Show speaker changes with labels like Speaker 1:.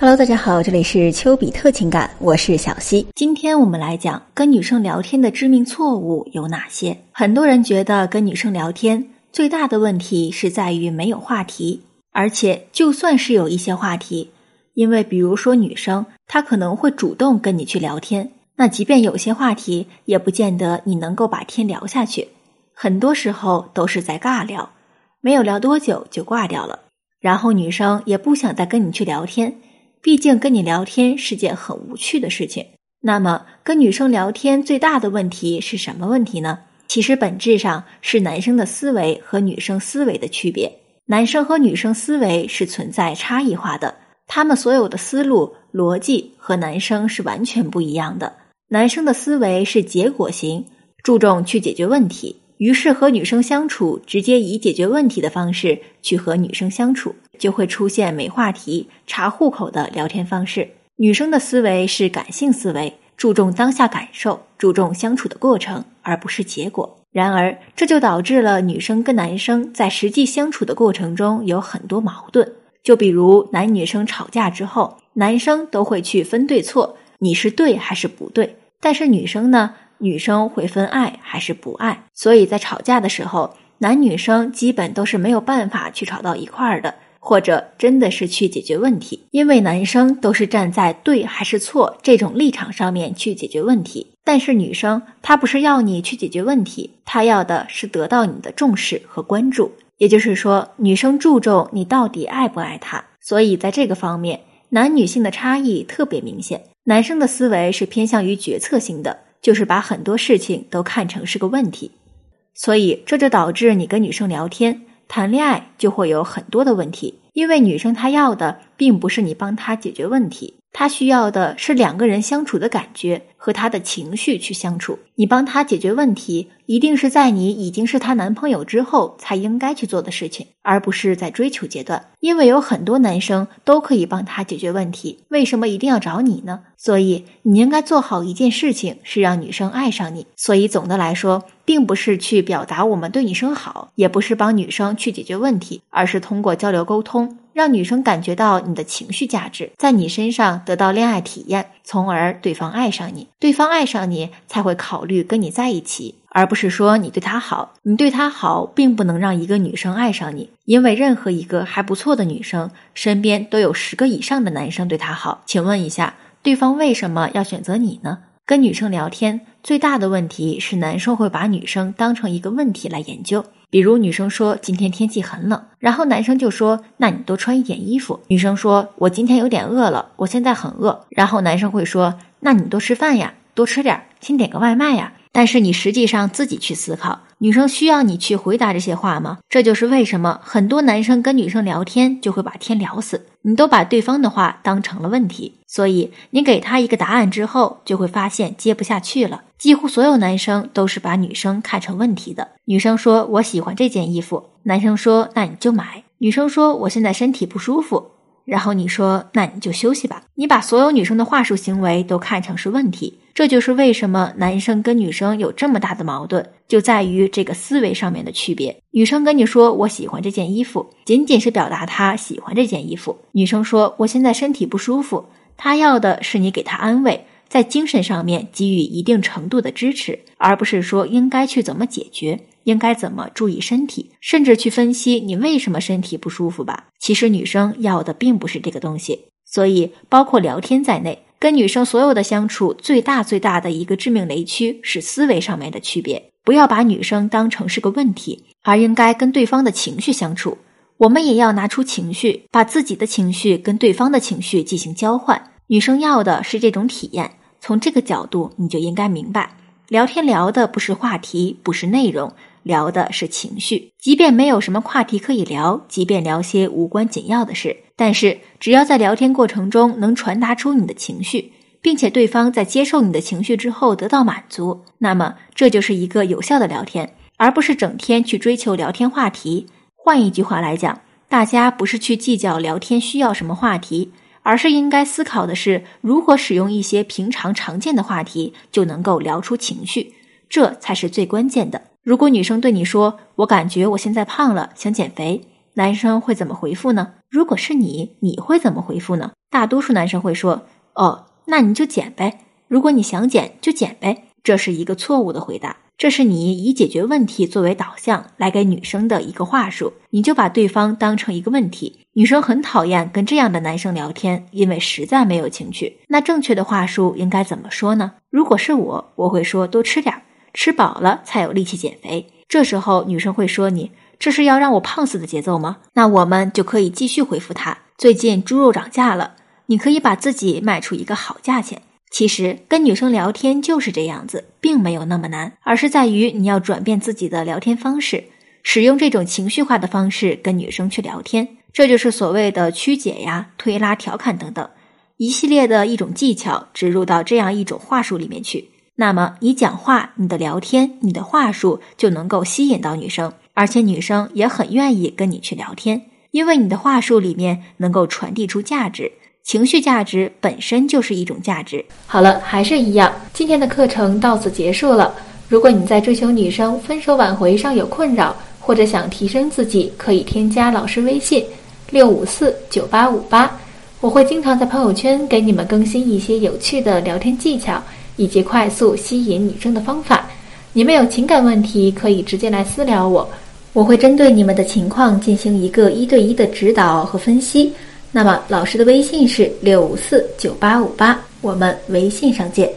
Speaker 1: Hello，大家好，这里是丘比特情感，我是小溪。今天我们来讲跟女生聊天的致命错误有哪些。很多人觉得跟女生聊天最大的问题是在于没有话题，而且就算是有一些话题，因为比如说女生她可能会主动跟你去聊天，那即便有些话题，也不见得你能够把天聊下去。很多时候都是在尬聊，没有聊多久就挂掉了，然后女生也不想再跟你去聊天。毕竟跟你聊天是件很无趣的事情。那么跟女生聊天最大的问题是什么问题呢？其实本质上是男生的思维和女生思维的区别。男生和女生思维是存在差异化的，他们所有的思路逻辑和男生是完全不一样的。男生的思维是结果型，注重去解决问题。于是和女生相处，直接以解决问题的方式去和女生相处，就会出现没话题、查户口的聊天方式。女生的思维是感性思维，注重当下感受，注重相处的过程，而不是结果。然而，这就导致了女生跟男生在实际相处的过程中有很多矛盾。就比如男女生吵架之后，男生都会去分对错，你是对还是不对？但是女生呢？女生会分爱还是不爱，所以在吵架的时候，男女生基本都是没有办法去吵到一块儿的，或者真的是去解决问题，因为男生都是站在对还是错这种立场上面去解决问题，但是女生她不是要你去解决问题，她要的是得到你的重视和关注，也就是说，女生注重你到底爱不爱她，所以在这个方面，男女性的差异特别明显，男生的思维是偏向于决策性的。就是把很多事情都看成是个问题，所以这就导致你跟女生聊天、谈恋爱就会有很多的问题，因为女生她要的并不是你帮她解决问题。他需要的是两个人相处的感觉和他的情绪去相处。你帮他解决问题，一定是在你已经是他男朋友之后才应该去做的事情，而不是在追求阶段。因为有很多男生都可以帮他解决问题，为什么一定要找你呢？所以你应该做好一件事情，是让女生爱上你。所以总的来说，并不是去表达我们对女生好，也不是帮女生去解决问题，而是通过交流沟通。让女生感觉到你的情绪价值，在你身上得到恋爱体验，从而对方爱上你。对方爱上你，才会考虑跟你在一起，而不是说你对他好。你对他好，并不能让一个女生爱上你，因为任何一个还不错的女生身边都有十个以上的男生对她好。请问一下，对方为什么要选择你呢？跟女生聊天最大的问题是，男生会把女生当成一个问题来研究。比如女生说今天天气很冷，然后男生就说那你多穿一点衣服。女生说我今天有点饿了，我现在很饿。然后男生会说那你多吃饭呀，多吃点，先点个外卖呀。但是你实际上自己去思考，女生需要你去回答这些话吗？这就是为什么很多男生跟女生聊天就会把天聊死，你都把对方的话当成了问题。所以你给他一个答案之后，就会发现接不下去了。几乎所有男生都是把女生看成问题的。女生说：“我喜欢这件衣服。”男生说：“那你就买。”女生说：“我现在身体不舒服。”然后你说：“那你就休息吧。”你把所有女生的话术行为都看成是问题，这就是为什么男生跟女生有这么大的矛盾，就在于这个思维上面的区别。女生跟你说：“我喜欢这件衣服”，仅仅是表达她喜欢这件衣服。女生说：“我现在身体不舒服。”她要的是你给她安慰，在精神上面给予一定程度的支持，而不是说应该去怎么解决，应该怎么注意身体，甚至去分析你为什么身体不舒服吧。其实女生要的并不是这个东西，所以包括聊天在内，跟女生所有的相处，最大最大的一个致命雷区是思维上面的区别。不要把女生当成是个问题，而应该跟对方的情绪相处。我们也要拿出情绪，把自己的情绪跟对方的情绪进行交换。女生要的是这种体验，从这个角度你就应该明白，聊天聊的不是话题，不是内容，聊的是情绪。即便没有什么话题可以聊，即便聊些无关紧要的事，但是只要在聊天过程中能传达出你的情绪，并且对方在接受你的情绪之后得到满足，那么这就是一个有效的聊天，而不是整天去追求聊天话题。换一句话来讲，大家不是去计较聊天需要什么话题，而是应该思考的是如何使用一些平常常见的话题就能够聊出情绪，这才是最关键的。如果女生对你说“我感觉我现在胖了，想减肥”，男生会怎么回复呢？如果是你，你会怎么回复呢？大多数男生会说：“哦，那你就减呗。如果你想减，就减呗。”这是一个错误的回答。这是你以解决问题作为导向来给女生的一个话术，你就把对方当成一个问题。女生很讨厌跟这样的男生聊天，因为实在没有情趣。那正确的话术应该怎么说呢？如果是我，我会说多吃点，吃饱了才有力气减肥。这时候女生会说你这是要让我胖死的节奏吗？那我们就可以继续回复她：最近猪肉涨价了，你可以把自己卖出一个好价钱。其实跟女生聊天就是这样子，并没有那么难，而是在于你要转变自己的聊天方式，使用这种情绪化的方式跟女生去聊天，这就是所谓的曲解呀、推拉、调侃等等一系列的一种技巧植入到这样一种话术里面去。那么你讲话、你的聊天、你的话术就能够吸引到女生，而且女生也很愿意跟你去聊天，因为你的话术里面能够传递出价值。情绪价值本身就是一种价值。好了，还是一样，今天的课程到此结束了。如果你在追求女生分手挽回上有困扰，或者想提升自己，可以添加老师微信六五四九八五八，我会经常在朋友圈给你们更新一些有趣的聊天技巧以及快速吸引女生的方法。你们有情感问题可以直接来私聊我，我会针对你们的情况进行一个一对一的指导和分析。那么，老师的微信是六五四九八五八，我们微信上见。